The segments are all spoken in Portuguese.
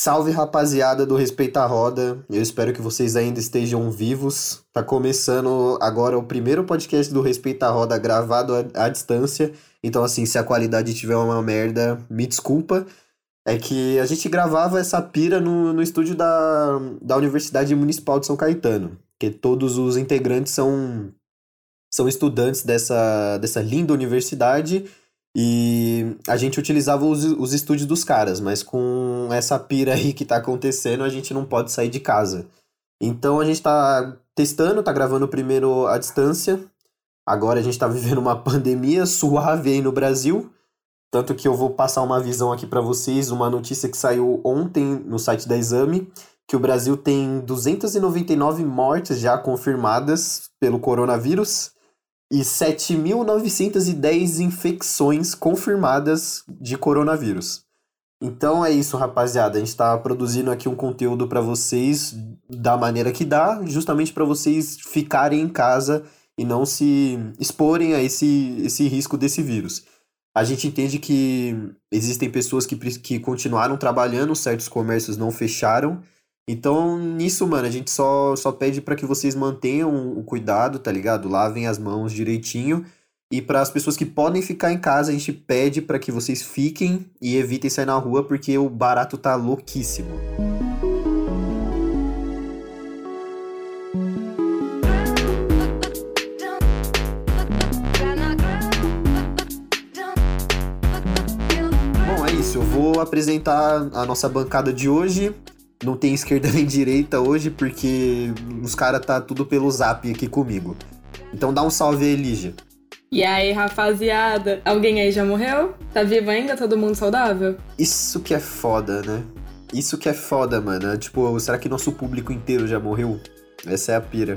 Salve rapaziada do Respeita a Roda, eu espero que vocês ainda estejam vivos. Tá começando agora o primeiro podcast do Respeita a Roda gravado à, à distância. Então, assim, se a qualidade tiver uma merda, me desculpa. É que a gente gravava essa pira no, no estúdio da, da Universidade Municipal de São Caetano. Que todos os integrantes são, são estudantes dessa, dessa linda universidade e a gente utilizava os, os estúdios dos caras, mas com essa pira aí que tá acontecendo, a gente não pode sair de casa. Então a gente tá testando, tá gravando primeiro à distância. Agora a gente tá vivendo uma pandemia suave aí no Brasil. Tanto que eu vou passar uma visão aqui para vocês, uma notícia que saiu ontem no site da Exame, que o Brasil tem 299 mortes já confirmadas pelo coronavírus e 7.910 infecções confirmadas de coronavírus. Então é isso, rapaziada. A gente está produzindo aqui um conteúdo para vocês da maneira que dá, justamente para vocês ficarem em casa e não se exporem a esse, esse risco desse vírus. A gente entende que existem pessoas que, que continuaram trabalhando, certos comércios não fecharam então, nisso, mano, a gente só, só pede para que vocês mantenham o cuidado, tá ligado? Lavem as mãos direitinho. E para as pessoas que podem ficar em casa, a gente pede para que vocês fiquem e evitem sair na rua porque o barato tá louquíssimo. Bom, é isso. Eu vou apresentar a nossa bancada de hoje não tem esquerda nem direita hoje, porque os caras tá tudo pelo zap aqui comigo. Então dá um salve aí, Lígia. E aí, rapaziada? Alguém aí já morreu? Tá vivo ainda? Todo mundo saudável? Isso que é foda, né? Isso que é foda, mano. Tipo, será que nosso público inteiro já morreu? Essa é a pira.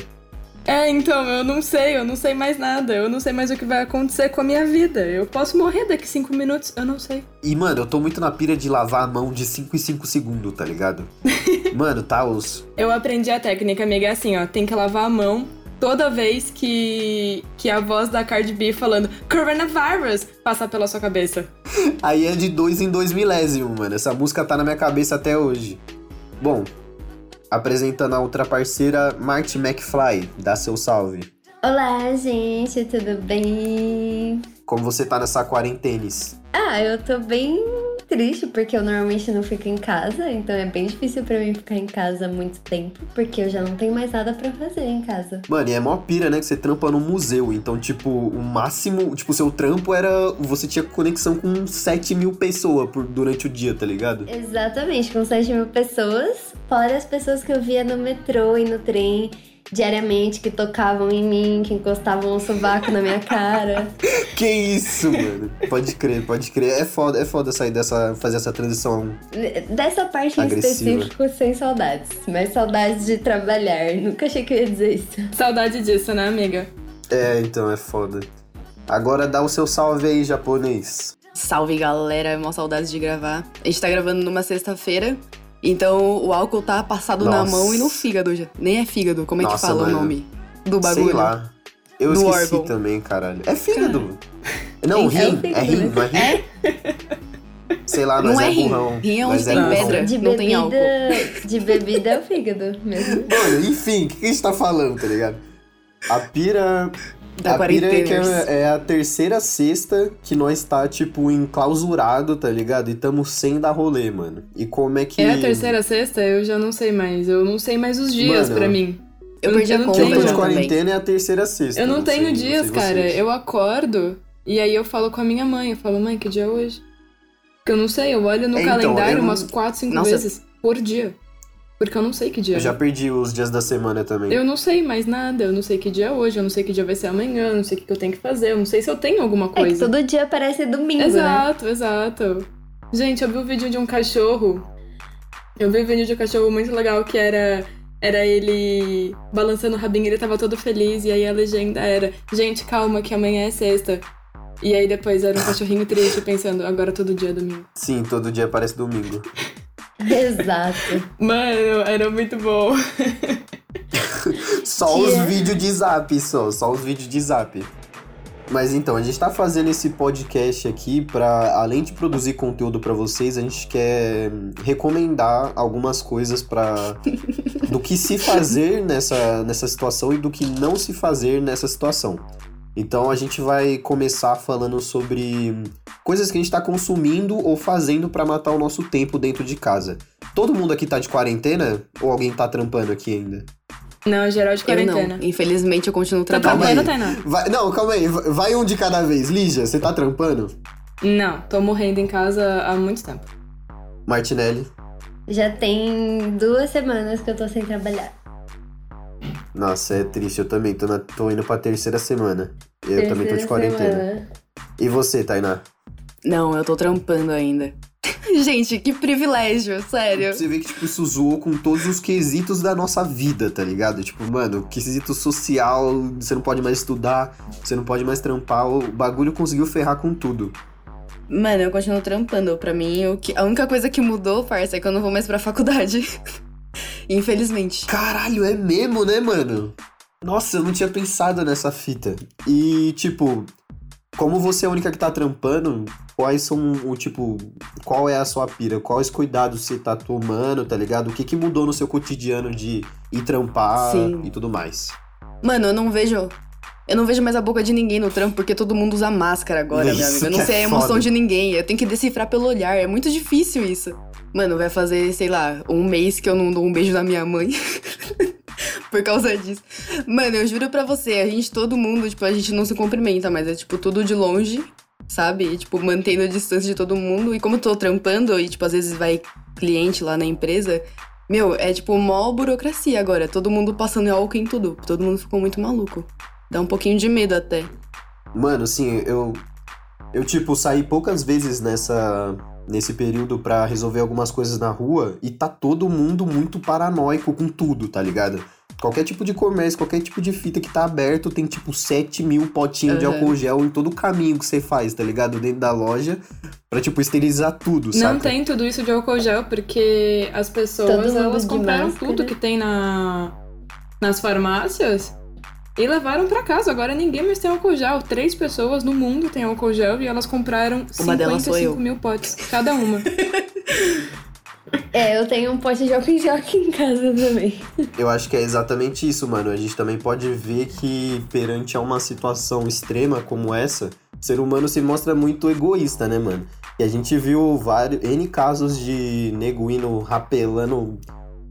É, então, eu não sei, eu não sei mais nada. Eu não sei mais o que vai acontecer com a minha vida. Eu posso morrer daqui cinco minutos, eu não sei. E, mano, eu tô muito na pira de lavar a mão de 5 em 5 segundos, tá ligado? mano, tá os. Eu aprendi a técnica, amiga, é assim, ó. Tem que lavar a mão toda vez que, que a voz da Cardi B falando Coronavirus passar pela sua cabeça. Aí é de dois em dois milésimos, mano. Essa música tá na minha cabeça até hoje. Bom, apresentando a outra parceira, Marty McFly. Dá seu salve. Olá, gente, tudo bem? Como você tá nessa quarentena? Ah, eu tô bem triste porque eu normalmente não fico em casa, então é bem difícil para mim ficar em casa muito tempo, porque eu já não tenho mais nada para fazer em casa. Mano, e é mó pira, né, que você trampa no museu, então, tipo, o máximo, tipo, seu trampo era, você tinha conexão com 7 mil pessoas por, durante o dia, tá ligado? Exatamente, com 7 mil pessoas, fora as pessoas que eu via no metrô e no trem, diariamente que tocavam em mim, que encostavam o sovaco na minha cara. Que isso, mano. Pode crer, pode crer. É foda, é foda sair dessa, fazer essa transição. Dessa parte agressiva. em específico, sem saudades. Mas saudades de trabalhar. Nunca achei que eu ia dizer isso. Saudade disso, né, amiga? É, então, é foda. Agora dá o seu salve aí, japonês. Salve, galera. É uma saudade de gravar. A gente tá gravando numa sexta-feira. Então o álcool tá passado Nossa. na mão e no fígado já. Nem é fígado, como é Nossa, que fala mano. o nome do bagulho? Sei lá. Eu do esqueci órgão. também, caralho. É fígado. Não, rim. É, é rim, não é rim? É? Sei lá, não é, é rim. Burrão, rim é onde tem é pedra, de não bebida, tem álcool. De bebida é o fígado mesmo. Mano, enfim, o que a gente tá falando, tá ligado? A pira da a pira é que é, é, a terceira sexta que nós tá, tipo, enclausurado, tá ligado? E tamo sem dar rolê, mano. E como é que. É a terceira sexta? Eu já não sei mais. Eu não sei mais os dias mano, pra mim. Eu, eu perdi a conta de quarentena é a terceira sexta. Eu não, não tenho sei, dias, não cara. Eu acordo e aí eu falo com a minha mãe. Eu falo, mãe, que dia é hoje? Porque eu não sei, eu olho no é, calendário então, umas quatro, cinco Nossa. vezes por dia. Porque eu não sei que dia. Eu já perdi os dias da semana também. Eu não sei mais nada. Eu não sei que dia é hoje. Eu não sei que dia vai ser amanhã. Eu não sei o que eu tenho que fazer. Eu não sei se eu tenho alguma coisa. É que todo dia parece domingo. Exato, né? exato. Gente, eu vi um vídeo de um cachorro. Eu vi um vídeo de um cachorro muito legal que era. Era ele balançando o rabinho, ele tava todo feliz, e aí a legenda era: Gente, calma, que amanhã é sexta. E aí depois era um cachorrinho triste pensando: Agora todo dia é domingo. Sim, todo dia parece domingo. Exato. Mano, era muito bom. só que os é... vídeos de zap, só. Só os vídeos de zap. Mas então, a gente tá fazendo esse podcast aqui para além de produzir conteúdo para vocês, a gente quer recomendar algumas coisas para do que se fazer nessa, nessa situação e do que não se fazer nessa situação. Então a gente vai começar falando sobre coisas que a gente está consumindo ou fazendo para matar o nosso tempo dentro de casa. Todo mundo aqui tá de quarentena ou alguém tá trampando aqui ainda? Não, geral de quarentena. Eu não. Infelizmente eu continuo trabalhando. trampando, Tainá? Vai, não, calma aí. Vai um de cada vez. Lígia, você tá trampando? Não, tô morrendo em casa há muito tempo. Martinelli? Já tem duas semanas que eu tô sem trabalhar. Nossa, é triste. Eu também tô, na, tô indo pra terceira semana. Eu também tô de Terceira quarentena. semana. E você, Tainá? Não, eu tô trampando ainda. Gente, que privilégio, sério. Você vê que, tipo, isso zoou com todos os quesitos da nossa vida, tá ligado? Tipo, mano, quesito social, você não pode mais estudar, você não pode mais trampar, o bagulho conseguiu ferrar com tudo. Mano, eu continuo trampando. Pra mim, o que... a única coisa que mudou, parça, é que eu não vou mais pra faculdade. Infelizmente. Caralho, é mesmo, né, mano? Nossa, eu não tinha pensado nessa fita. E, tipo, como você é a única que tá trampando, quais são o tipo. Qual é a sua pira? Quais cuidados você tá tomando, tá ligado? O que, que mudou no seu cotidiano de ir trampar Sim. e tudo mais? Mano, eu não vejo. Eu não vejo mais a boca de ninguém no trampo porque todo mundo usa máscara agora, meu amigo. Eu não que é sei a emoção foda. de ninguém. Eu tenho que decifrar pelo olhar. É muito difícil isso. Mano, vai fazer, sei lá, um mês que eu não dou um beijo na minha mãe. Por causa disso. Mano, eu juro pra você, a gente, todo mundo, tipo, a gente não se cumprimenta, mas é, tipo, tudo de longe, sabe? E, tipo, mantendo a distância de todo mundo. E como eu tô trampando, e, tipo, às vezes vai cliente lá na empresa, meu, é, tipo, mó burocracia agora. Todo mundo passando álcool em tudo. Todo mundo ficou muito maluco. Dá um pouquinho de medo até. Mano, assim, eu. Eu, tipo, saí poucas vezes nessa. Nesse período pra resolver algumas coisas na rua e tá todo mundo muito paranoico com tudo, tá ligado? Qualquer tipo de comércio, qualquer tipo de fita que tá aberto tem tipo 7 mil potinhos de Uhum. álcool gel em todo o caminho que você faz, tá ligado? Dentro da loja, pra tipo esterilizar tudo, saca? Não tem tudo isso de álcool gel, porque as pessoas elas de compraram máscara. tudo que tem na, nas farmácias e levaram pra casa. Agora ninguém mais tem álcool gel. Três pessoas no mundo têm álcool gel e elas compraram Uma delas sou 55 eu. mil potes cada uma. É, eu tenho um pote de álcool em gel aqui em casa também. Eu acho que é exatamente isso, mano. A gente também pode ver que perante a uma situação extrema como essa, o ser humano se mostra muito egoísta, né, mano? E a gente viu vários N casos de nego indo rapelando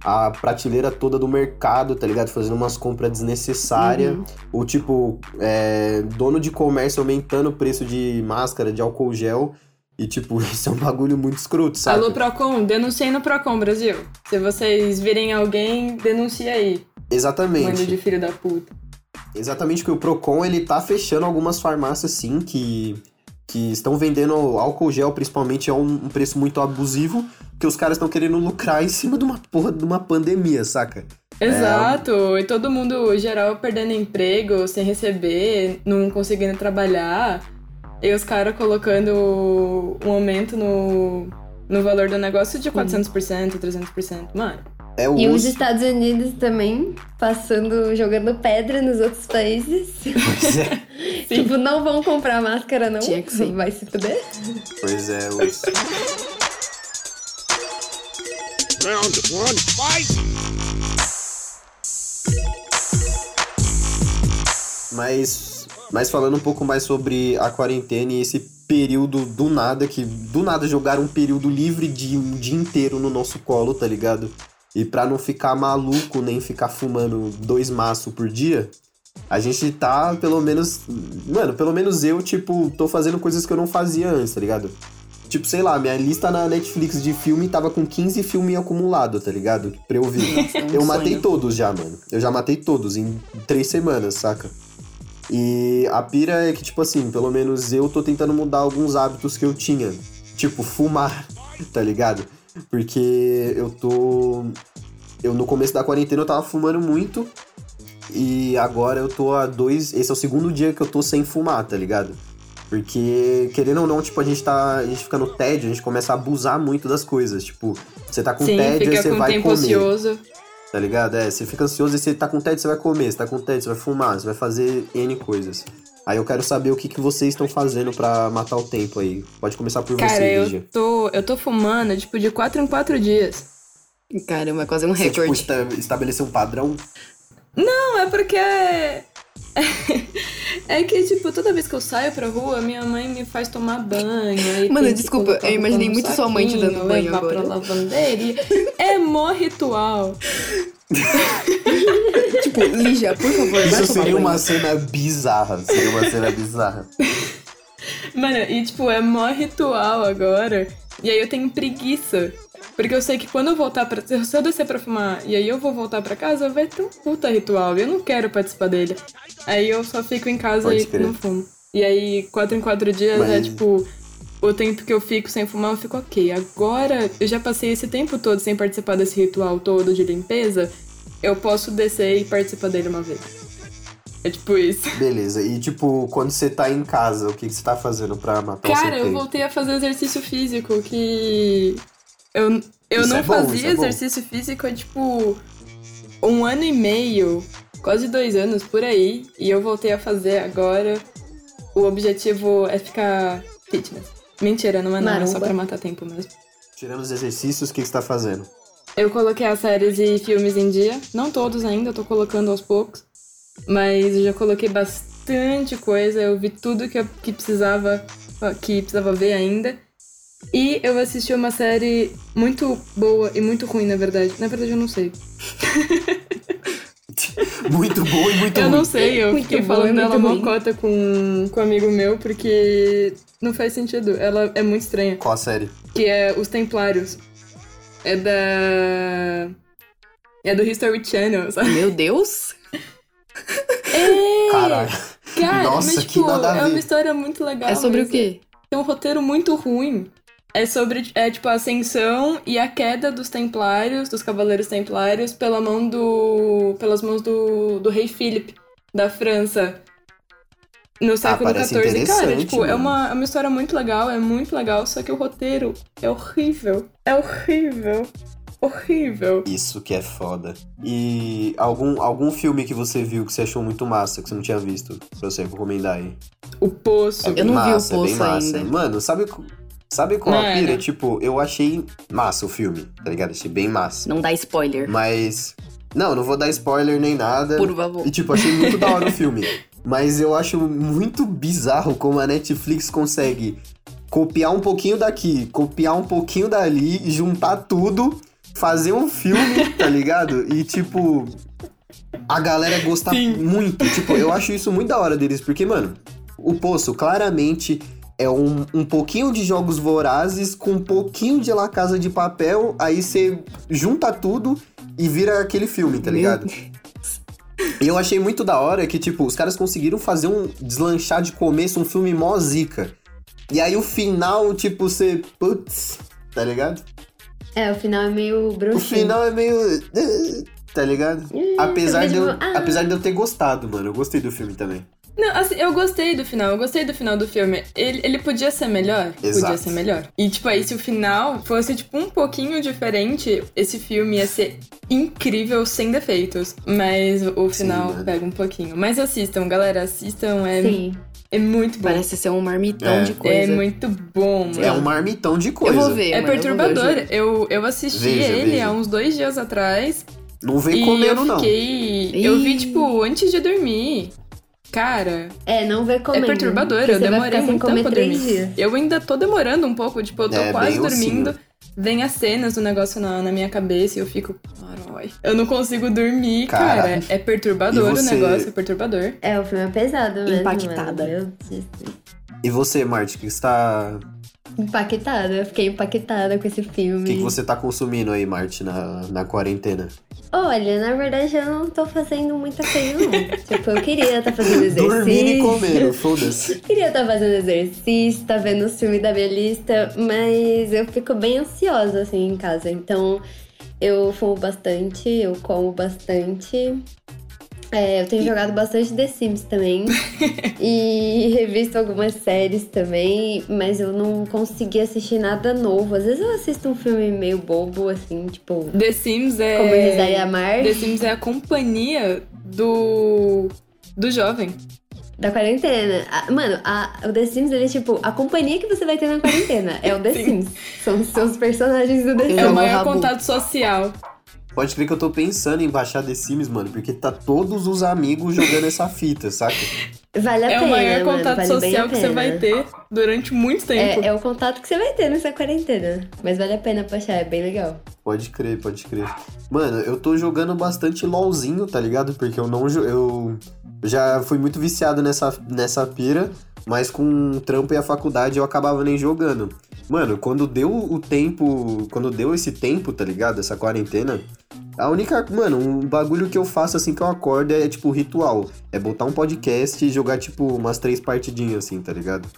a prateleira toda do mercado, tá ligado? Fazendo umas compras desnecessárias. Uhum. Ou tipo, é, dono de comércio aumentando o preço de máscara, de álcool gel. E tipo, isso é um bagulho muito escroto, sabe? Alô, Procon, denunciem no Procon, Brasil. Se vocês virem alguém, denuncia aí. Mano Exatamente. de filho da puta. Exatamente que o Procon ele tá fechando algumas farmácias sim que que estão vendendo álcool gel principalmente a um preço muito abusivo, que os caras estão querendo lucrar em cima de uma porra de uma pandemia, saca? Exato, e todo mundo geral perdendo emprego, sem receber, não conseguindo trabalhar. E os caras colocando um aumento no, no valor do negócio de 400%, 300%. Mano, É o E os Estados Unidos também passando, jogando pedra nos outros países. Pois é, tipo, não vão comprar máscara, não. Tinha que ser. Vai se fuder. pois é, os... Round one, fight! Mas, mas falando um pouco mais sobre a quarentena e esse período do nada, que do nada jogaram um período livre de um dia inteiro no nosso colo, tá ligado? E pra não ficar maluco nem ficar fumando dois maços por dia, a gente tá, pelo menos. Mano, pelo menos eu, tipo, tô fazendo coisas que eu não fazia antes, tá ligado? Tipo, sei lá, minha lista na Netflix de filme tava com 15 filmes acumulados, tá ligado? Pra eu ver. Nossa, é um Eu matei sonho. todos já, mano. Eu já matei todos em três semanas, saca? E a pira é que, tipo assim, pelo menos eu tô tentando mudar alguns hábitos que eu tinha. Tipo, fumar, tá ligado? Porque eu tô. Eu no começo da quarentena eu tava fumando muito. E agora eu tô há dois. Esse é o segundo dia que eu tô sem fumar, tá ligado? Porque, querendo ou não, tipo, a gente tá. A gente fica no tédio, a gente começa a abusar muito das coisas. Tipo, você tá com sim, tédio, você com vai tempo comer. ocioso. Tá ligado? É, você fica ansioso e você tá com tédio, você vai comer, você tá com tédio, você vai fumar, você vai fazer N coisas. Aí eu quero saber o que, que vocês estão fazendo pra matar o tempo aí. Pode começar por Cara, você, eu Lígia. tô, eu tô fumando, tipo, de 4 em 4 dias. Caramba, é quase um Você, tipo, recorde. esta- estabelecer um padrão? Não, é porque. É que, tipo, toda vez que eu saio pra rua, minha mãe me faz tomar banho. Aí Mano, desculpa, eu imaginei muito sua mãe te dando saquinho, banho levar agora. pra lavanderia. É mó ritual. tipo, Lígia, por favor, vai Isso tomar seria banho. uma cena bizarra. Seria uma cena bizarra. Mano, e tipo, é mó ritual agora. E aí eu tenho preguiça. Porque eu sei que quando eu voltar pra. Se eu descer pra fumar e aí eu vou voltar pra casa, vai ter um puta ritual. E eu não quero participar dele. Aí eu só fico em casa Pode e crer. não fumo. E aí, quatro em quatro dias é Mas- tipo. O tempo que eu fico sem fumar, eu fico ok. Agora, eu já passei esse tempo todo sem participar desse ritual todo de limpeza. Eu posso descer e participar dele uma vez. É tipo isso. Beleza. E tipo, quando você tá em casa, o que, que você tá fazendo pra matar o Cara, seu eu voltei a fazer exercício físico, que eu, eu Isso não é bom, fazia é exercício físico há tipo um ano e meio, quase dois anos por aí, e eu voltei a fazer agora. O objetivo é ficar fitness. Mentira, não é não, é só pra matar tempo mesmo. Tirando os exercícios, o que, que você tá fazendo? Eu coloquei as séries e filmes em dia, não todos ainda, eu tô colocando aos poucos, mas eu já coloquei bastante coisa, eu vi tudo que eu que precisava que precisava ver ainda. E eu assisti uma série muito boa e muito ruim, na verdade. Na verdade, eu não sei. Muito bom e muito Eu ruim. não sei, eu Muito fiquei boa falando dela ruim. mocota com, com um amigo meu, porque não faz sentido. Ela é muito estranha. Qual a série? que é Os Templários. É da. É do History Channel, sabe? Meu Deus! É! Caralho. Cara, Nossa, mas que tipo, nada a é ver. uma história muito legal. é sobre mas o quê? Tem um roteiro muito ruim. É sobre, é, tipo, a ascensão e a queda dos templários, dos cavaleiros templários, pela mão do. pelas mãos do, do rei Philip, da França. No século Ah, parece XIV. Cara, interessante, tipo, é uma, é uma história muito legal, é muito legal, só que o roteiro é horrível. É horrível. Horrível. Isso que é foda. E algum, algum filme que você viu que você achou muito massa, que você não tinha visto, pra você recomendar aí? O poço. Eu não vi o massa, é bem Poço massa. ainda. Mano, sabe, sabe qual Não, a é, pira? Tipo, eu achei massa o filme, tá ligado? Achei bem massa. Não dá spoiler. Mas. Não, não vou dar spoiler nem nada. Por favor. E, tipo, achei muito da hora o filme. Mas eu acho muito bizarro como a Netflix consegue copiar um pouquinho daqui, copiar um pouquinho dali, juntar tudo, fazer um filme, tá ligado? E, tipo. A galera gostar Sim. muito. Tipo, eu acho isso muito da hora deles, porque, mano, o Poço claramente é um, um pouquinho de jogos vorazes com um pouquinho de La Casa de Papel, aí você junta tudo e vira aquele filme, tá ligado? E eu achei muito da hora que, tipo, os caras conseguiram fazer um deslanchar de começo um filme mó zica. E aí o final, tipo, você. Putz, tá ligado? É, o final é meio O bruxinho. final é meio. eh, Tá ligado? Hum, Apesar de, eu, ah. apesar de eu ter gostado, mano. Eu gostei do filme também. Não, assim, eu gostei do final, eu gostei do final do filme. Ele, ele podia ser melhor? Exato. Podia ser melhor. E, tipo, aí se o final fosse, tipo, um pouquinho diferente, esse filme ia ser incrível sem defeitos. Mas o Sim, final mano. pega um pouquinho. Mas assistam, galera, assistam. É, Sim. é muito bom. Parece ser um marmitão É. de coisa. É muito bom, mano. É um marmitão de coisa. Eu vou ver, É eu vou ver, perturbador. eu. Eu, eu assisti Veja, ele veja. há uns dois dias atrás. Não vem e comendo, eu não. fiquei. Eu vi, tipo, antes de dormir. Cara, É, não vê comendo. é perturbador. Eu você vai demorei muito comer tempo pra três dormir. dias. Eu ainda tô demorando um pouco, tipo, eu tô É, quase dormindo. ossinho. Vem as cenas do negócio na, na minha cabeça e eu fico. Eu não consigo dormir, Cara, cara. É perturbador e o você- negócio, é perturbador. É, o filme é pesado mesmo. Impactada. mano. Meu Deus. E você, Marte, o que você tá. Impactada. Eu fiquei impactada com esse filme. O que, que você tá consumindo aí, Marte, na, na quarentena? Olha, na verdade eu não tô fazendo muita coisa, não. tipo, eu queria estar fazendo exercício. Dormindo e comendo, foda-se. Queria estar fazendo exercício, tá vendo os filmes da minha lista, mas eu fico bem ansiosa assim em casa. Então eu fumo bastante, eu como bastante. É, eu tenho jogado bastante The Sims também. e revisto algumas séries também, mas eu não consegui assistir nada novo. Às vezes eu assisto um filme meio bobo, assim, tipo. The Sims é. Como Risar e Amar. The Sims é a companhia do. do jovem. Da quarentena. A- mano, a- o The Sims, ele é tipo a companhia que você vai ter na quarentena. É o The Sims. São os seus personagens do The Sims. É o maior contato social. Pode crer que eu tô pensando em baixar The Sims, mano, porque tá todos os amigos jogando essa fita, saca? Vale a É pena, o maior mano, contato vale social que você vai ter durante muito tempo. É, é o contato que você vai ter nessa quarentena. Mas vale a pena baixar, é bem legal. Pode crer, pode crer. Mano, eu tô jogando bastante LOLzinho, tá ligado? Porque eu não eu já fui muito viciado nessa, nessa pira, mas com o trampo e a faculdade eu acabava nem jogando. Mano, quando deu o tempo, quando deu esse tempo, tá ligado? Essa quarentena, a única, mano, um bagulho que eu faço assim que eu acordo é tipo ritual, é botar um podcast e jogar tipo umas três partidinhas assim, tá ligado?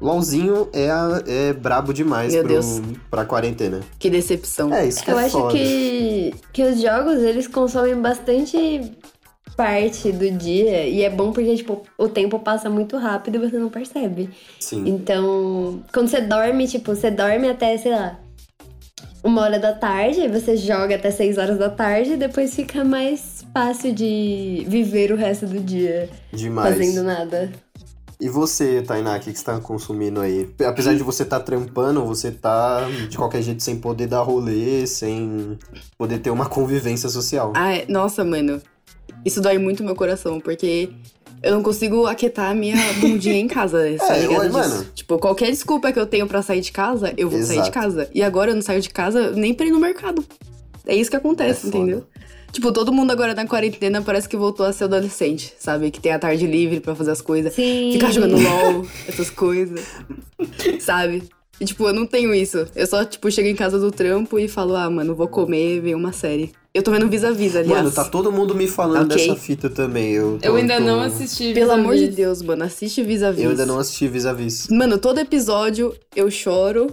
LOLzinho é, a- é brabo demais Meu pro, Deus. pra quarentena. Que decepção. É, isso que Eu é acho foda. que, que os jogos, eles consomem bastante parte do dia. E é bom porque, tipo, o tempo passa muito rápido e você não percebe. Sim. Então, quando você dorme, tipo, você dorme até, sei lá, uma hora da tarde, aí você joga até seis horas da tarde e depois fica mais fácil de viver o resto do dia Demais. fazendo nada. E você, Tainá, o que, que você tá consumindo aí? Apesar de você tá trampando, você tá de qualquer jeito sem poder dar rolê, sem poder ter uma convivência social. Ah, é- nossa, mano. Isso dói muito meu coração, porque eu não consigo aquietar a minha bundinha em casa, tá É, ligado ué, disso? mano. Tipo, qualquer desculpa que eu tenho pra sair de casa, eu vou sair de Exato. casa. E agora eu não saio de casa nem pra ir no mercado. É isso que acontece, É entendeu? Tipo, todo mundo agora na quarentena parece que voltou a ser adolescente, sabe? Que tem a tarde livre pra fazer as coisas. Sim. Ficar jogando LOL, essas coisas. sabe? E, tipo, eu não tenho isso. Eu só, tipo, chego em casa do trampo e falo, ah, mano, vou comer, ver uma série. Eu tô vendo vis-a-vis, aliás. Mano, tá todo mundo me falando Ok. dessa fita também. Eu, tô- Eu ainda tô- não assisti. Pelo amor de. Deus, mano, assiste vis-a-vis. Eu ainda não assisti vis-a-vis. Mano, todo episódio eu choro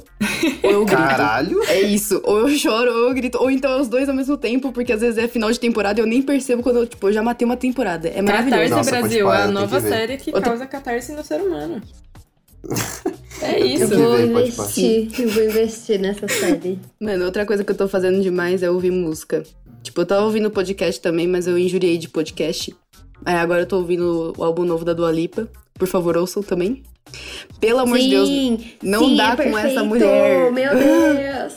ou eu grito. Caralho! É isso, ou eu choro ou eu grito, ou então é os dois ao mesmo tempo, porque às vezes é final de temporada e eu nem percebo quando eu, tipo, eu já matei uma temporada. É maravilhoso. Catarse Nossa, pode Brasil parar, é a que nova ver. série que Eu tô- causa catarse no ser humano. É Eu isso. que vou ver, pode investir, eu vou investir nessa série. Mano, outra coisa que eu tô fazendo demais é ouvir música. Tipo, eu tava ouvindo podcast também, mas eu injuriei de podcast. Aí agora eu tô ouvindo o álbum novo da Dua Lipa. Por favor, ouçam também. Pelo amor de Deus, Sim, não sim, dá é com essa mulher. Meu Deus!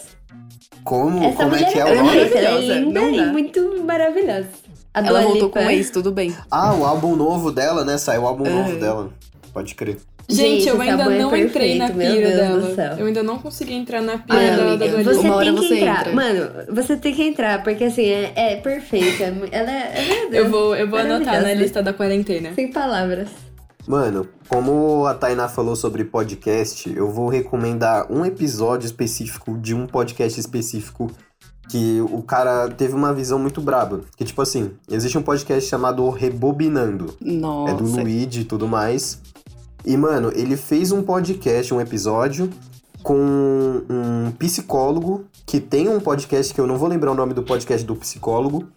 Como? Essa como é que é o perfeita, nome? É Maravilhosa, linda não e dá. muito maravilhosa. A ela Dua voltou Lipa. com o ex, tudo bem. Ah, o álbum novo dela, né? Saiu o álbum Uhum. novo dela. Pode crer. Gente, Gente, eu ainda é não entrei na perfeito, pira Deus do dela. céu. Eu ainda não consegui entrar na pira Ai, dela amiga, da Dua Você Lipa. Uma hora tem que você entrar. entra. Mano, você tem que entrar, porque assim, é, é perfeita. é Ela é. Meu Deus, Eu vou, eu vou anotar na lista da quarentena. Sem palavras. Mano, como a Tainá falou sobre podcast, eu vou recomendar um episódio específico de um podcast específico que o cara teve uma visão muito braba. Que, tipo assim, existe um podcast chamado Rebobinando. Nossa. É do Luigi e tudo mais. E, mano, ele fez um podcast, um episódio, com um psicólogo que tem um podcast que eu não vou lembrar o nome do podcast do psicólogo,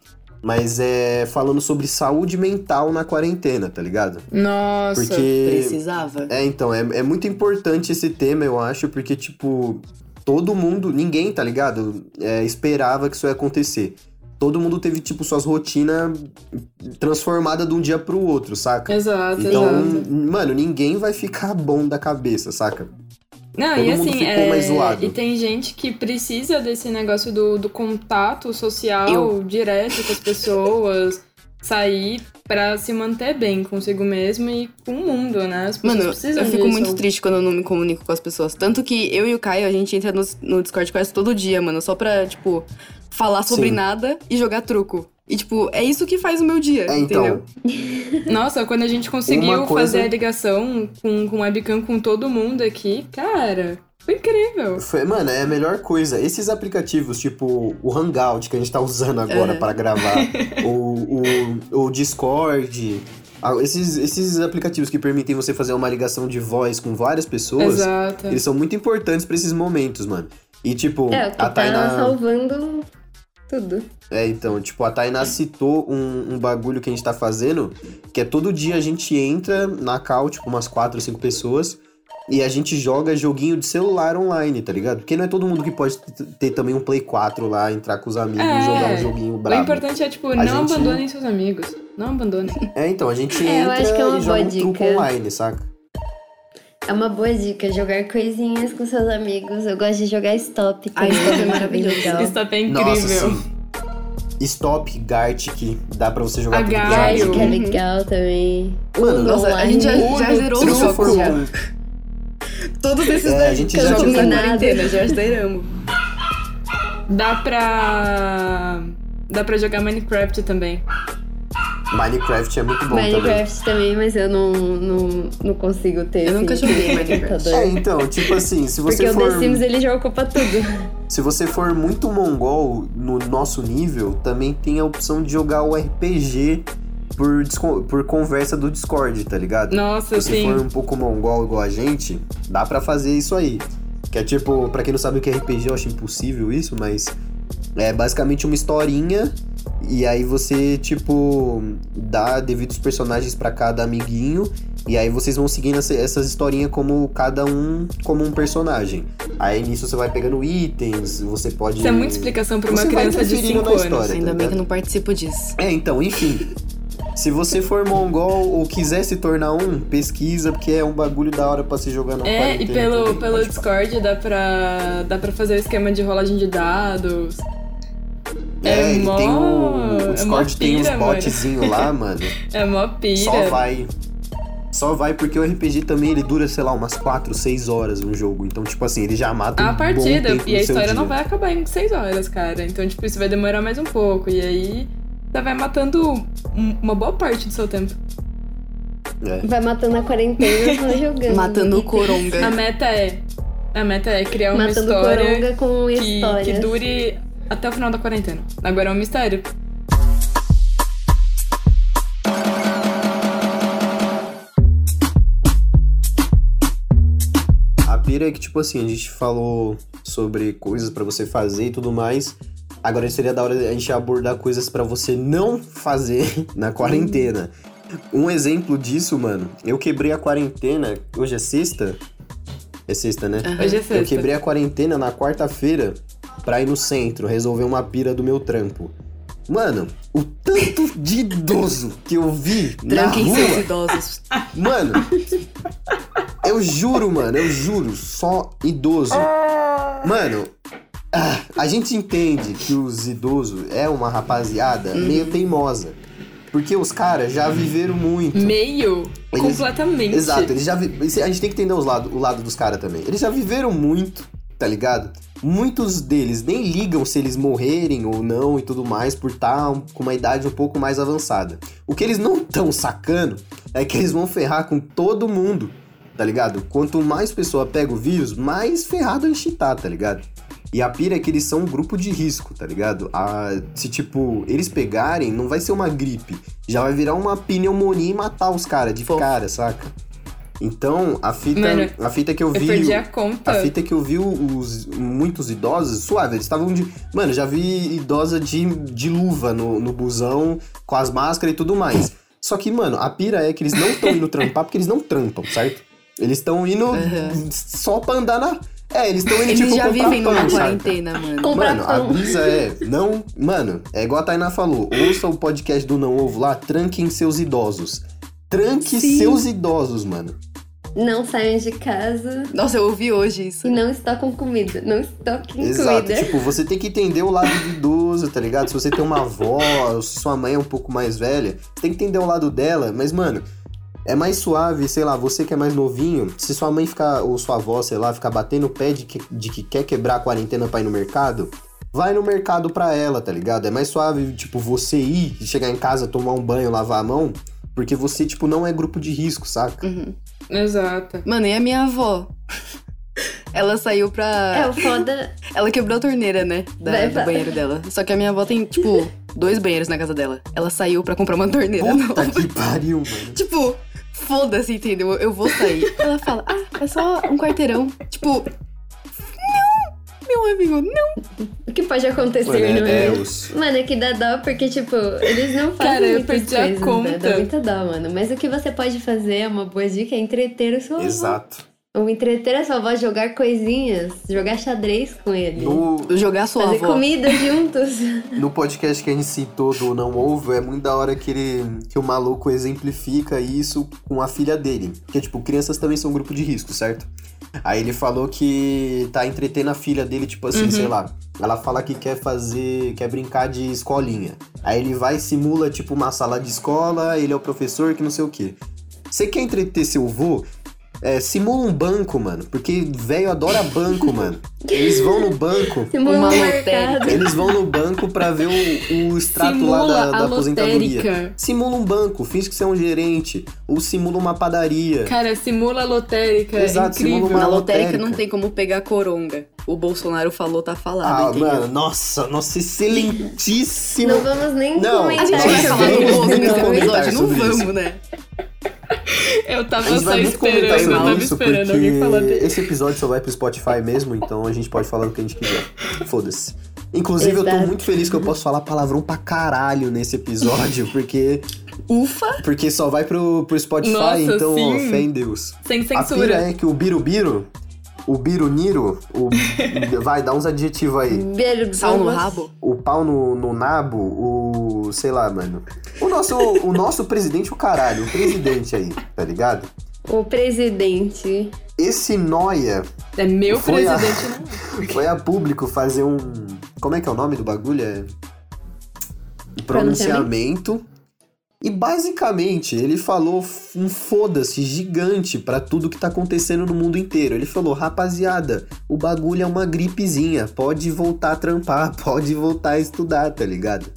mas é falando sobre saúde mental na quarentena, tá ligado? Nossa. Porque. Precisava. É, então, é, é muito importante esse tema, eu acho, porque, tipo, todo mundo, ninguém, tá ligado? É, esperava que isso ia acontecer. Todo mundo teve, tipo, suas rotinas transformadas de um dia pro outro, saca? Exato, Então, exato. mano, ninguém vai ficar bom da cabeça, saca? Não, todo e mundo assim, ficou é, mais zoado. e tem gente que precisa desse negócio do, do contato social Eu. direto com as pessoas, sair pra se manter bem consigo mesmo e com o mundo, né? As pessoas Mano, precisam eu fico disso. muito triste quando eu não me comunico com as pessoas. Tanto que eu e o Caio, a gente entra no, no Discord quase todo dia, mano. Só pra, tipo, falar sobre Sim. nada e jogar truco. E, tipo, é isso que faz o meu dia, É, entendeu? então, Nossa, quando a gente conseguiu coisa- fazer a ligação com, com webcam com todo mundo aqui, cara, foi incrível. foi- mano, é a melhor coisa. Esses aplicativos, tipo o Hangout que a gente tá usando agora Uhum. pra gravar, o, o, o Discord, esses, esses aplicativos que permitem você fazer uma ligação de voz com várias pessoas, Exato. eles são muito importantes pra esses momentos, mano. E, tipo, É, a tá Tainá. salvando tudo. É, então, tipo, a Tainá citou um, um bagulho que a gente tá fazendo, que é todo dia a gente entra na call, tipo, umas quatro, cinco pessoas, e a gente joga joguinho de celular online, tá ligado? Porque não é todo mundo que pode ter também um Play 4 lá, entrar com os amigos É. e jogar um joguinho O brabo. importante é, tipo, A não gente- abandonem seus amigos. Não abandone. É, então, a gente É, eu entra acho que é uma e joga boa um truco dica. online, saca? É uma boa dica, jogar coisinhas com seus amigos. Eu gosto de jogar stop Ah, stop é maravilhoso. legal. Stop é incrível. Nossa, sim. Stop, Gartic, dá pra você jogar tudo que é Uhum. legal também. Mano, Uno Nossa, a gente já, já zerou for jogos já. Todos esses É, a daí gente que eu já jogo na combinado. quarentena, já zeramos. Dá pra. Dá pra jogar Minecraft também. Minecraft é muito bom também. Minecraft também, mas eu não, não, não consigo ter. Eu nunca assim, joguei no Minecraft. É, então, tipo assim, se você Porque o for. The Sims ele já ocupa tudo. Se você for muito mongol no nosso nível, também tem a opção de jogar o RPG por, por conversa do Discord, tá ligado? Nossa, Se você sim. for um pouco mongol igual a gente, dá pra fazer isso aí. Que é tipo, pra quem não sabe o que é RPG, eu acho impossível isso, mas é basicamente uma historinha e aí você, tipo, dá devidos personagens pra cada amiguinho e aí vocês vão seguindo essa- essas historinhas como cada um como um personagem. Aí nisso você vai pegando itens, você pode Isso é muita explicação pra uma Você criança de interferindo 5 na anos. história. Ainda tá bem que eu não participo disso. É, então, enfim. Se você for mongol ou quiser se tornar um, pesquisa, porque é um bagulho da hora pra se jogar na É, e pelo, também, pelo. Discord dá pra, dá pra fazer o esquema de rolagem de dados. É, É ele mó- tem o, é o mó Discord tem uns pira, mano. botzinhos lá, mano. É mó pira. Só vai. Só vai porque o RPG também ele dura, sei lá, umas 4, 6 horas um jogo. Então, tipo assim, ele já mata um a bom partida. tempo E a história não dia. vai acabar em 6 horas, cara. Então, tipo, isso vai demorar mais um pouco. E aí, você vai matando um- uma boa parte do seu tempo. É. Vai matando a quarentena só jogando. Matando o A coronga. meta é. A meta é criar uma Matando história coronga com que, história. que dure até o final da quarentena. Agora é um mistério. A pira é que, tipo assim, a gente falou sobre coisas pra você fazer e tudo mais. Agora seria da hora a gente abordar coisas pra você não fazer na quarentena. Um exemplo disso, mano, eu quebrei a quarentena. Hoje é sexta? É sexta, né? Hoje é Eu sexta. quebrei a quarentena na quarta-feira pra ir no centro resolver uma pira do meu trampo. Mano, o tanto de idoso que eu vi na Tranquem seus rua. idosos. Mano, eu juro, mano, eu juro, só idoso. Mano, ah, a gente entende que os idosos é uma rapaziada Uhum. meio teimosa. Porque os caras já viveram muito. Meio Eles- completamente. Exato, eles já vi... a gente tem que entender os lado, o lado dos caras também. Eles já viveram muito, tá ligado? Muitos deles nem ligam se eles morrerem ou não e tudo mais por estar com uma idade um pouco mais avançada. O que eles não estão sacando é que eles vão ferrar com todo mundo, tá ligado? Quanto mais pessoa pega o vírus, mais ferrado a gente tá, tá ligado? E a pira é que eles são um grupo de risco, tá ligado? Ah, se, tipo, eles pegarem, não vai ser uma gripe. Já vai virar uma pneumonia e matar os caras de Fofo. cara, saca? Então, a fita, Mano, a fita que eu Eu vi. perdi a conta. A fita que eu vi os, muitos idosos, suave, eles estavam de. Mano, já vi idosa de, de luva no, no busão, com as máscaras e tudo mais. Só que, mano, a pira é que eles não estão indo trampar porque eles não trampam, certo? Eles estão indo Aham. só pra andar na. É, eles estão indo Eles tipo já comprar vivem pão, quarentena, mano. Comprar Mano, a brisa é, não, mano, é igual a Tainá falou, ouça o podcast do Não Ovo lá, tranquem seus idosos. Tranque Sim. seus idosos, mano. Não saiam de casa Nossa, eu ouvi hoje isso. e não estocam comida. Não estoquem Exato, comida. tipo, você tem que entender o lado do idoso, tá ligado? Se você tem uma avó, ou se sua mãe é um pouco mais velha, você tem que entender o lado dela, mas, mano, é mais suave, sei lá, você que é mais novinho, se sua mãe ficar, ou sua avó, sei lá, ficar batendo o pé de que, de que quer quebrar a quarentena pra ir no mercado, vai no mercado pra ela, tá ligado? É mais suave, tipo, você ir, chegar em casa, tomar um banho, lavar a mão, porque você, tipo, não é grupo de risco, saca? Uhum. Exato. Mano, e a minha avó? Ela saiu pra. É, o foda. Ela quebrou a torneira, né? Da, Vai, do banheiro dela. Só que a minha avó tem, tipo, dois banheiros na casa dela. Ela saiu pra comprar uma torneira Puta nova. que pariu, mano. Tipo, foda-se, entendeu? Eu vou sair. Ela fala, ah, é só um quarteirão. Tipo, meu amigo, não. O que pode acontecer, Mano, não é, os... Mano, é que dá dó porque, tipo, eles não fazem Cara, eu muitas perdi a coisas, conta. Né? Dá muita dó, mano. Mas o que você pode fazer é uma boa dica, é entreter o seu avô. Exato. Ou entreter a sua avó, jogar coisinhas, jogar xadrez com ele. No, Jogar sua Fazer avó. comida juntos. no podcast que a gente citou do Não Ovo, é muito da hora que ele que o maluco exemplifica isso com a filha dele. Porque, tipo, crianças também são um grupo de risco, certo? Aí ele falou que tá entretendo a filha dele, tipo assim, sei lá. Ela fala que quer fazer, quer brincar de escolinha. Aí ele vai e simula, tipo, uma sala de escola, ele é o professor, que não sei o quê. Você quer entreter seu vô? É, simula um banco, mano. Porque velho adora banco, mano. Eles vão no banco. Simula Uma um lotérica. Eles vão no banco pra ver o, o extrato Simula lá da, da aposentadoria. lotérica. Simula um banco, finge que você é um gerente. Ou simula uma padaria. Cara, simula a lotérica. Exato, incrível. simula uma Na lotérica lotérica. não tem como pegar coronga. O Bolsonaro falou, tá falado, Ah, entendeu? mano, nossa, nossa, excelentíssimo. Não vamos nem Não, comentar A gente vai falar do vamos Bolsonaro nesse episódio, não sobre isso. vamos, né? Eu A tava gente só vai muito comentar esperando, eu sobre tava isso esperando alguém falar porque dele. esse episódio só vai pro Spotify mesmo, então a gente pode falar o que a gente quiser. Foda-se. Inclusive, eu tô Exato. muito feliz que eu posso falar palavrão pra caralho nesse episódio, porque, Ufa! porque só vai pro, pro Spotify, Nossa, então, ó, sim. fé em Deus. Sem A pira censura. é que o Birubiru, o Biruniro, o... vai, dá uns adjetivos aí. Vergonha. Sal no rabo. O pau no, no nabo, o... sei lá, mano. O nosso, o nosso presidente, o caralho, o presidente aí, tá ligado? O presidente. Esse noia É meu Foi a- presidente, não. foi a público fazer um... Como é que é o nome do bagulho? É... Um pronunciamento. E basicamente ele falou um foda-se gigante pra tudo que tá acontecendo no mundo inteiro. Ele falou: rapaziada, o bagulho é uma gripezinha, pode voltar a trampar, pode voltar a estudar, tá ligado?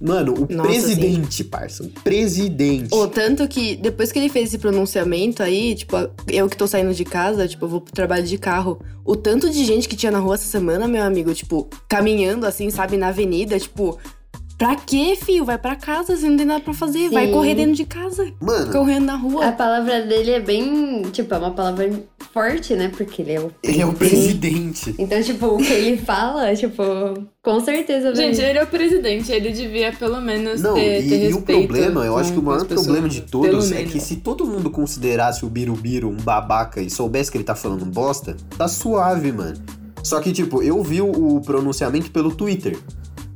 Mano, o Nossa, presidente, parça, o presidente. O tanto que depois que ele fez esse pronunciamento aí, tipo, eu que tô saindo de casa, tipo, eu vou pro trabalho de carro. O tanto de gente que tinha na rua essa semana, meu amigo, tipo, caminhando assim, sabe, na avenida, tipo, pra quê, filho? Vai pra casa, você não tem nada pra fazer. Vai Sim. correr dentro de casa. Mano, Correndo na rua. A palavra dele é bem. Tipo, é uma palavra forte, né? Porque ele é o. ele é o presidente. Então, tipo, o que ele fala, tipo, com certeza vai. Gente, ele é o presidente, ele devia pelo menos Não, ter, e, ter e o problema, eu acho que o maior problema de todos é que se todo mundo considerasse o Birubiru um babaca e soubesse que ele tá falando bosta, tá suave, mano. Só que, tipo, eu vi o pronunciamento pelo Twitter.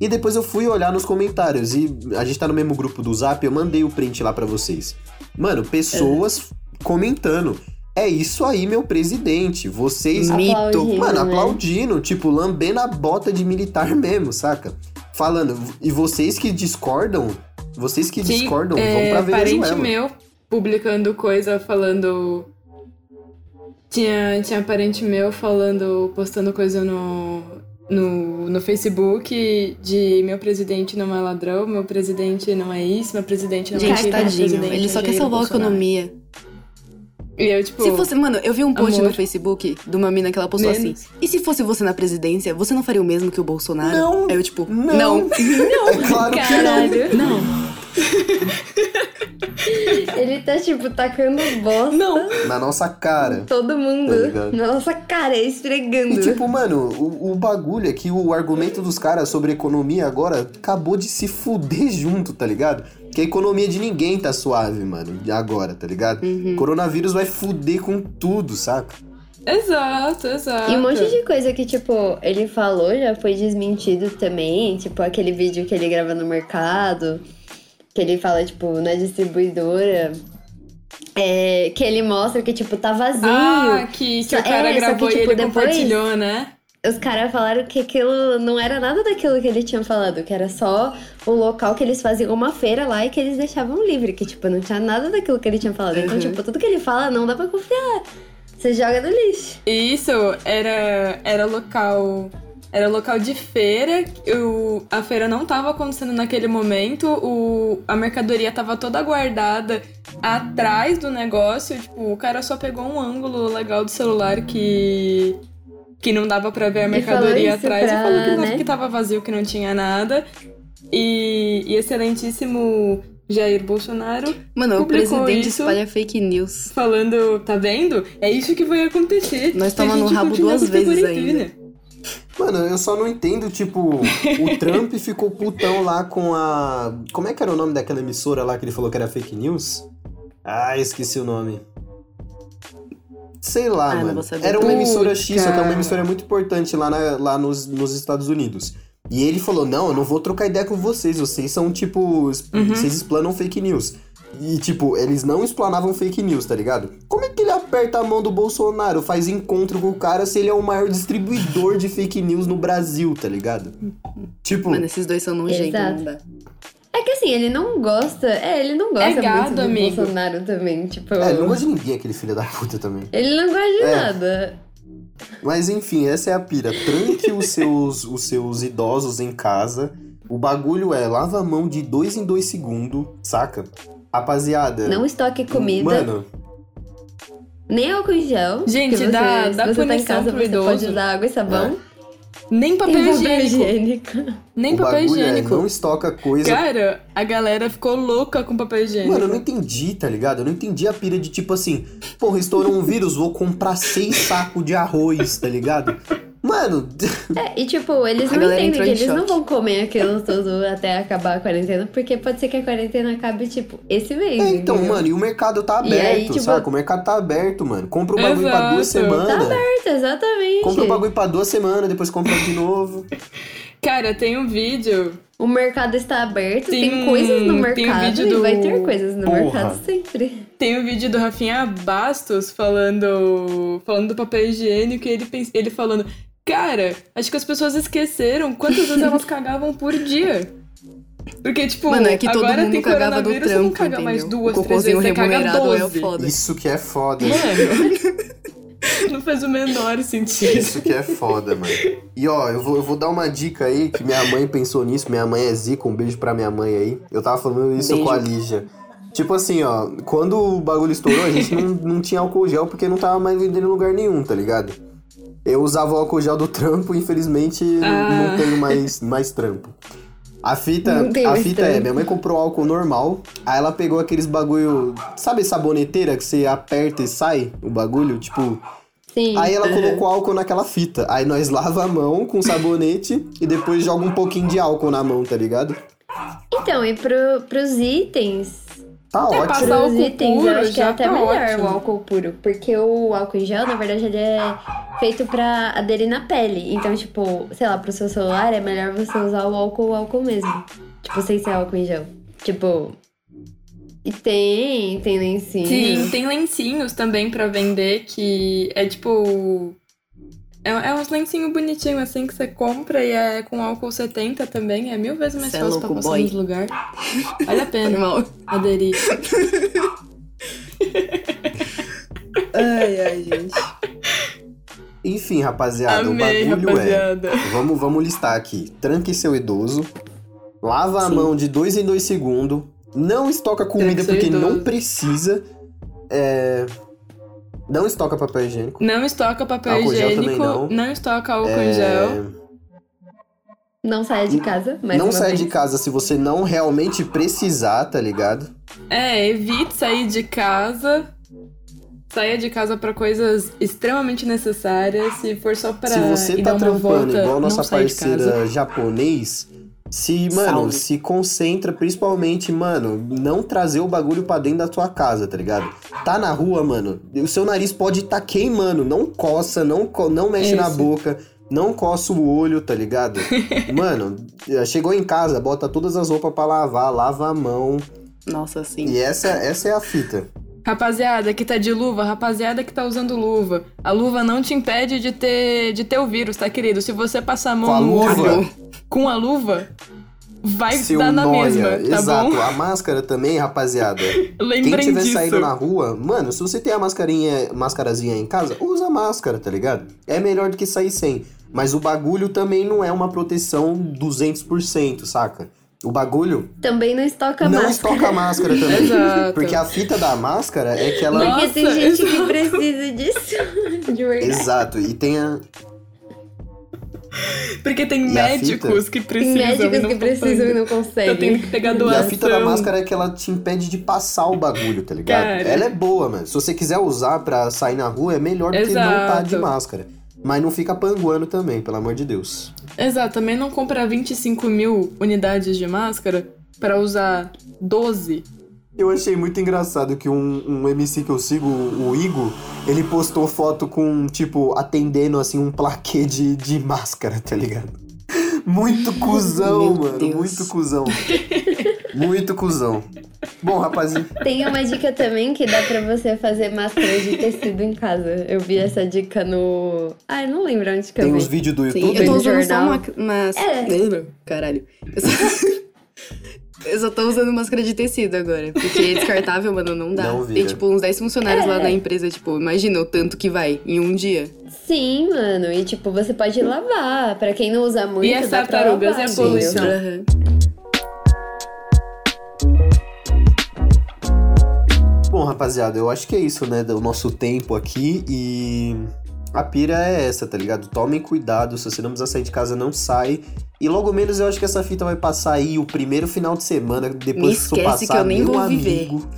E depois eu fui olhar nos comentários. E a gente tá no mesmo grupo do Zap, eu mandei o print lá pra vocês. Mano, pessoas comentando. É isso aí, meu presidente. Vocês Mito. Aplaudindo, Mano, né? aplaudindo, tipo, lambendo a bota de militar mesmo, saca? Falando, e vocês que discordam, vocês que Sim, discordam, é, vão pra parente Venezuela. meu publicando coisa falando. Tinha, tinha parente meu falando, postando coisa no, no, no Facebook de meu presidente não é ladrão, meu presidente não é isso, meu presidente não é Gente, aquilo, meu tadinho. presidente Ele é só quer Jair salvar a economia. E eu, tipo, Se fosse, mano, eu vi um post amor. no Facebook de uma mina que ela postou Menos. assim: E se fosse você na presidência, você não faria o mesmo que o Bolsonaro? Não. Aí eu, tipo, Não. não. É claro que não. Caralho. não, Ele tá, tipo, tacando bosta. não. Na nossa cara. Todo mundo. Tá na nossa cara, esfregando. E tipo, mano, o, o bagulho é que o argumento dos caras sobre economia agora acabou de se fuder junto, tá ligado? Que a economia de ninguém tá suave, mano, agora, tá ligado? Uhum. Coronavírus vai fuder com tudo, saca? Exato, exato. E um monte de coisa que, tipo, ele falou já foi desmentido também. Tipo, aquele vídeo que ele grava no mercado, que ele fala, tipo, na distribuidora. É, que ele mostra que, tipo, tá vazio. Ah, que, que o cara é, só que, gravou e tipo, ele depois- compartilhou, né? Os caras falaram que aquilo não era nada daquilo que ele tinha falado, que era só o local que eles faziam uma feira lá e que eles deixavam livre, que, tipo, não tinha nada daquilo que ele tinha falado. Então, Uhum. tipo, tudo que ele fala não dá pra confiar. Você joga no lixo. E Isso era, era local. Era local de feira. O, a feira não tava acontecendo naquele momento. O, a mercadoria tava toda guardada atrás do negócio. Tipo, o cara só pegou um ângulo legal do celular que. Que não dava pra ver a mercadoria atrás. pra, e falou que, não, né? que tava vazio, que não tinha nada. E, e excelentíssimo Jair Bolsonaro Mano, o Publicou presidente isso. espalha fake news. falando, tá vendo? É isso que vai acontecer. Nós toma no rabo duas vezes quarentena. Mano, eu só não entendo, tipo, o Trump ficou putão lá com a. Como é que era o nome daquela emissora lá que ele falou que era fake news? Ah, esqueci o nome. Sei lá, Ah, mano. Era uma emissora X, só que é uma emissora muito importante lá, na- lá nos, nos Estados Unidos. E ele falou: Não, eu não vou trocar ideia com vocês. Vocês são tipo. Uhum. Vocês explanam fake news. E, tipo, eles não explanavam fake news, tá ligado? Como é que ele aperta a mão do Bolsonaro, faz encontro com o cara se ele é o maior distribuidor de fake news no Brasil, tá ligado? Tipo, Mano, esses dois são nojentos, Exato. não dá. É que assim, ele não gosta. É, ele não gosta gado, muito do amigo. Bolsonaro também. Tipo. é, não gosta de ninguém, aquele filho da puta também. Ele não gosta de É. nada. Mas enfim, essa é a pira. Tranque os seus, os seus idosos em casa. O bagulho é lava a mão de dois em dois segundos, saca? Rapaziada. Não estoque comida. Mano, Nem álcool em gel. Gente, você, dá- você tá em punição casa, pro você idoso. pode usar água e sabão. Nem E papel papel higiênico. higiênico. Nem o papel bagulho higiênico. é não estoca coisa. Cara, a galera ficou louca com papel higiênico. Mano, eu não entendi, tá ligado? Eu não entendi a pira de tipo assim, porra, estourou um vírus, vou comprar seis sacos de arroz, tá ligado? Mano, É, e tipo, eles A não entendem que eles não choque. vão comer aquilo tudo até acabar a quarentena, porque pode ser que a quarentena acabe, tipo, esse mês. é, então, entendeu? mano, e o mercado tá E aí, aberto, tipo- saca? O mercado tá aberto, mano. Compra o bagulho pra duas Exato. semanas. Tá aberto, exatamente. Compra o bagulho pra duas semanas, depois compra de novo. Cara, tem um vídeo. O mercado está aberto, tem, Tem- coisas no tem o mercado vídeo e do- vai ter coisas no Porra. mercado sempre. Tem um vídeo do Rafinha Bastos falando. falando do papel higiênico e ele, pens- ele falando. Cara, acho que as pessoas esqueceram quantas vezes elas cagavam por dia. Porque, tipo, Mano, é que todo agora mundo tem cagava do coronavírus, você não trampo, caga entendeu? mais o duas, três vezes, você caga remunerado é o 12. foda. Isso que é foda. Mano, não faz o menor sentido. Isso que é foda, mano. E ó, eu vou, eu vou dar uma dica aí que minha mãe pensou nisso. Minha mãe é zica, um beijo pra minha mãe aí. Eu tava falando isso Beijo. com a Lígia. Tipo assim, ó, quando o bagulho estourou, a gente não, não tinha álcool gel porque não tava mais vendendo em lugar nenhum, tá ligado? Eu usava o álcool gel do trampo, infelizmente Ah. não tenho mais, mais trampo. A fita, a fita é, minha mãe comprou álcool normal, aí ela pegou aqueles bagulho, sabe saboneteira que você aperta e sai o bagulho, tipo, Sim. Aí ela colocou álcool naquela fita. Aí nós lava a mão com sabonete e depois joga um pouquinho de álcool na mão, tá ligado? Então, e pro, pros itens. Tá É, ótimo. passar álcool itens, puro eu acho que é até tá melhor ótimo. o álcool puro. Porque o álcool em gel, na verdade, ele é feito pra aderir na pele. Então, tipo, sei lá, pro seu celular é melhor você usar o álcool, o álcool mesmo. Tipo, sem ser álcool em gel. Tipo. E tem, tem lencinho. Sim, tem lencinhos também pra vender que é tipo. É, é uns lencinhos bonitinhos assim que você compra e é com álcool 70 também. É mil vezes mais é fácil louco, pra passar boy. nos lugares. Vale a pena Normal. aderir. Ai, ai, gente. Enfim, rapaziada, Amei, o bagulho rapaziada. é. Vamos, vamos listar aqui. Tranque seu idoso. Lava a Sim. mão de dois em dois segundos. Não estoca comida porque não idoso. precisa. É. Não estoca papel higiênico. Não estoca papel Álcool higiênico, também não. estoca álcool É, em gel. Não saia de casa, mas não uma sai vez. de casa se você não realmente precisar, tá ligado? É, evite sair de casa. Saia de casa pra coisas extremamente necessárias. Se for só pra se você ir tá dar uma trampando volta, igual a nossa não parceira japonês, se, mano, Salve. se concentra principalmente, mano, não trazer o bagulho pra dentro da tua casa, tá ligado? Tá na rua, mano, o seu nariz pode tá queimando, não coça, não, co- não mexe na boca, não coça o olho, tá ligado? mano, chegou em casa, bota todas as roupas pra lavar, lava a mão, Nossa, sim. e essa, essa é a fita. Rapaziada que tá de luva, rapaziada que tá usando luva. A luva não te impede de ter, de ter o vírus, tá, querido? Se você passar a mão Com a no luva. olho com a luva, vai Seu dar na nóia, mesma, tá exato. bom? A máscara também, rapaziada. Quem Lembrem tiver disso. saindo na rua, mano, se você tem a mascarinha, mascarazinha em casa, usa máscara, tá ligado? É melhor do que sair sem. Mas o bagulho também não é uma proteção 200%, saca? O bagulho Também não estoca não máscara. estoca a máscara também. Exato. Porque a fita da máscara é que ela. Nossa, Porque tem gente que exato. precisa disso. De verdade. Exato, e tem a. Porque tem E médicos que Tem precisam. e médicos não que precisam e não Tá tendo conseguem. que pegar E doação. a fita da máscara é que ela te impede de passar o bagulho, tá ligado? Cara. Ela é boa, mano. Se você quiser usar pra sair na rua, é melhor do que não tá de máscara. Mas não fica panguando também, pelo amor de Deus. Exato, também não comprar 25 mil unidades de máscara pra usar 12 Eu achei muito engraçado que um, um MC que eu sigo, o Igor, ele postou foto com, tipo, atendendo, assim, um plaquê de, de máscara, tá ligado? Muito cuzão, Meu mano. Deus. Muito cuzão. Muito cuzão. Bom, rapazinho. Tem uma dica também que dá pra você fazer máscara de tecido em casa. Eu vi essa dica no. Ai, não lembro onde que eu Tem vi. uns vídeos do Sim, YouTube. eu tô usando só jornal. uma. uma... É. Caralho. Eu só... eu só tô usando máscara de tecido agora. Porque descartável, mano, não dá. Não. Tem, tipo, uns 10 funcionários lá É. na empresa. Tipo, imagina o tanto que vai em um dia. Sim, mano. E tipo, você pode lavar. Pra quem não usa muito, E as dá pra tartarugas lavar, e a entendeu? poluição? Bom, rapaziada, eu acho que é isso, né? Do nosso tempo aqui e. A pira é essa, tá ligado? Tomem cuidado, se você não precisar sair de casa, não sai. E logo menos eu acho que essa fita vai passar aí o primeiro final de semana, depois que esquece passar, que eu nem meu vou viver. amigo,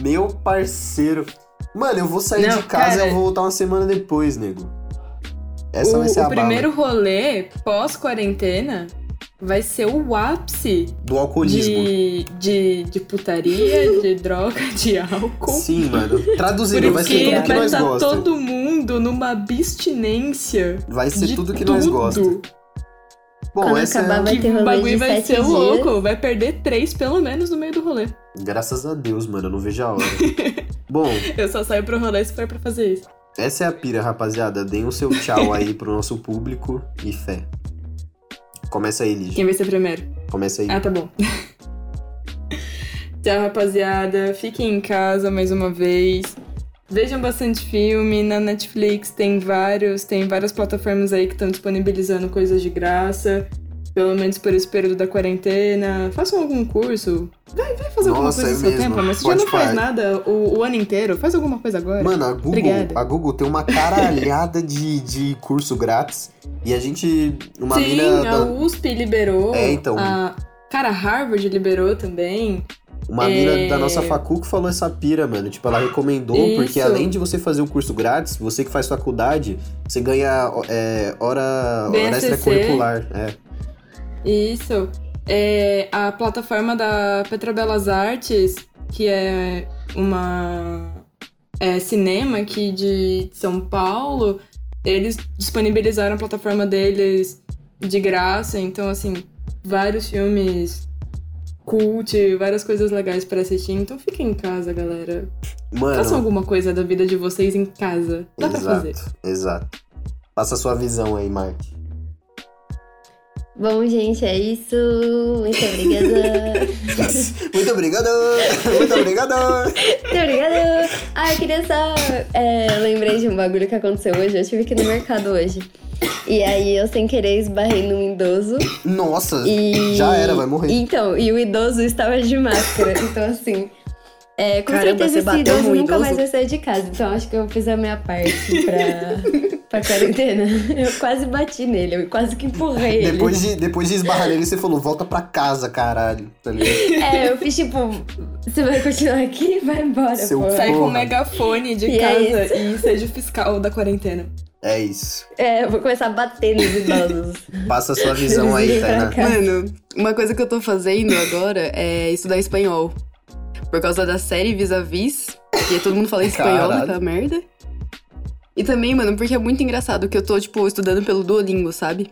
meu parceiro. Mano, eu vou sair Não, de casa e cara. eu vou voltar uma semana depois, nego. Essa o vai ser o a bala. primeiro rolê pós-quarentena vai ser o ápice do alcoolismo. de, de, de putaria, de droga, de álcool. Sim, mano. Traduzindo, vai ser tudo que vai nós estar gosta. todo mundo numa abstinência. Vai ser de tudo que nós tudo. gosta. Bom, Quando essa acabar, é... vai ter o bagulho vai ser dias. louco. Vai perder três, pelo menos, no meio do rolê. Graças a Deus, mano, eu não vejo a hora. Bom, Eu só saio pro rolê se for pra fazer isso. essa é a pira, rapaziada. Deem o seu tchau aí pro nosso público e fé. Começa aí, Lígia. Quem vai ser primeiro? Começa aí. Ah, tá bom. Tchau, rapaziada. Fiquem em casa mais uma vez. Vejam bastante filme. Na Netflix tem vários, tem várias plataformas aí que estão disponibilizando coisas de graça. Pelo menos por esse período da quarentena. Façam algum curso. Vai, vai fazer alguma Nossa, coisa é no seu mesmo. tempo, mas você já não faz nada o, o ano inteiro. Faz alguma coisa agora. Mano, a Google, Obrigada. a Google tem uma caralhada de, de curso grátis. E a gente. Uma Sim, mina. a da- USP liberou. É, então. A... Cara, a Harvard liberou também. Uma É. mina da nossa facu que falou essa pira, mano. Tipo, ela recomendou, porque Isso. além de você fazer um curso grátis, você que faz faculdade, você ganha é, hora, hora extracurricular. É. Isso. É, a plataforma da Petrobelas Artes, que é uma é, cinema aqui de São Paulo, eles disponibilizaram a plataforma deles de graça. Então, assim, vários filmes cult, várias coisas legais pra assistir. Então, fiquem em casa, galera. Mano. Façam alguma coisa da vida de vocês em casa. Dá pra exato, fazer. exato. Passa a sua visão aí, Marte. Bom, gente, é isso. Muito obrigada. Muito obrigado! Muito obrigado! Muito obrigada. Ah, eu queria só. É, lembrei de um bagulho que aconteceu hoje. Eu tive que ir no mercado hoje. E aí eu, sem querer, esbarrei num idoso. Nossa, E. já era, vai morrer. Então, e o idoso estava de máscara. Então, assim. É, com Caramba, certeza você esse bateu idoso nunca idoso? mais vai sair de casa. Então, acho que eu fiz a minha parte pra, pra quarentena. Eu quase bati nele, eu quase que empurrei ele. Depois de, depois de esbarrar nele, você falou, volta pra casa, caralho. Tá ligado? É, eu fiz tipo, você vai continuar aqui? Vai embora, Seu pô. Sai com um megafone de E é casa e seja o fiscal da quarentena. É isso. É, eu vou começar a bater nos idosos. Passa a sua visão aí, Tainá. Mano, uma coisa que eu tô fazendo agora é estudar espanhol. Por causa da série Vis-a-Vis, que todo mundo fala espanhol Caralho. naquela merda. E também, mano, porque é muito engraçado que eu tô, tipo, estudando pelo Duolingo, sabe?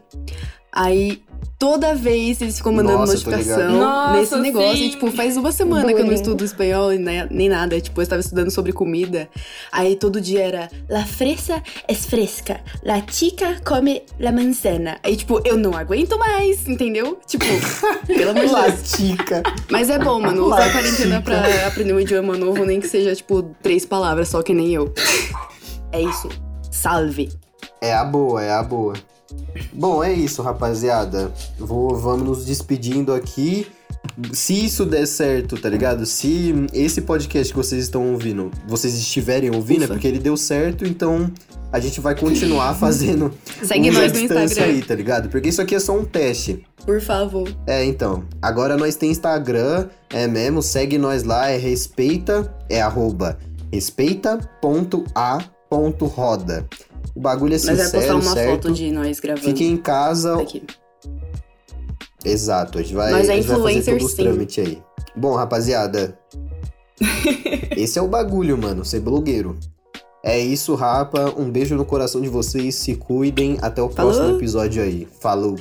Aí, toda vez eles ficam mandando Nossa, notificação. Nossa, nesse negócio. sim. E, tipo, faz uma semana que eu não estudo espanhol ne- nem nada. Tipo, eu estava estudando sobre comida. Aí, todo dia era... La fresa es fresca. La chica come la manzana. Aí, tipo, eu não aguento mais, entendeu? Tipo, pelo amor de Deus. Latica. Mas é bom, mano, usar a quarentena pra aprender um idioma novo, nem que seja, tipo, três palavras só, que nem eu. É isso. Salve. É a boa, é a boa. Bom, é isso, rapaziada. Vou, vamos nos despedindo aqui. Se isso der certo, tá ligado? Se esse podcast que vocês estão ouvindo, vocês estiverem ouvindo, é Ufa. porque ele deu certo, então a gente vai continuar fazendo Segue um nós no distância Instagram, aí, tá ligado? Porque isso aqui é só um teste. por favor. É, então. Agora nós tem Instagram, é mesmo, segue nós lá, é respeita, é arroba respeita.a.roda. O bagulho é Nós vai postar sincero, uma certo? foto de nós gravando. Fiquem em casa. aqui. Exato, a gente vai, é a gente vai fazer todos os trâmites aí. Bom, rapaziada, Esse é o bagulho, mano, ser blogueiro. É isso, rapa. Um beijo no coração de vocês. Se cuidem. Até o Falou. próximo episódio aí. Falou.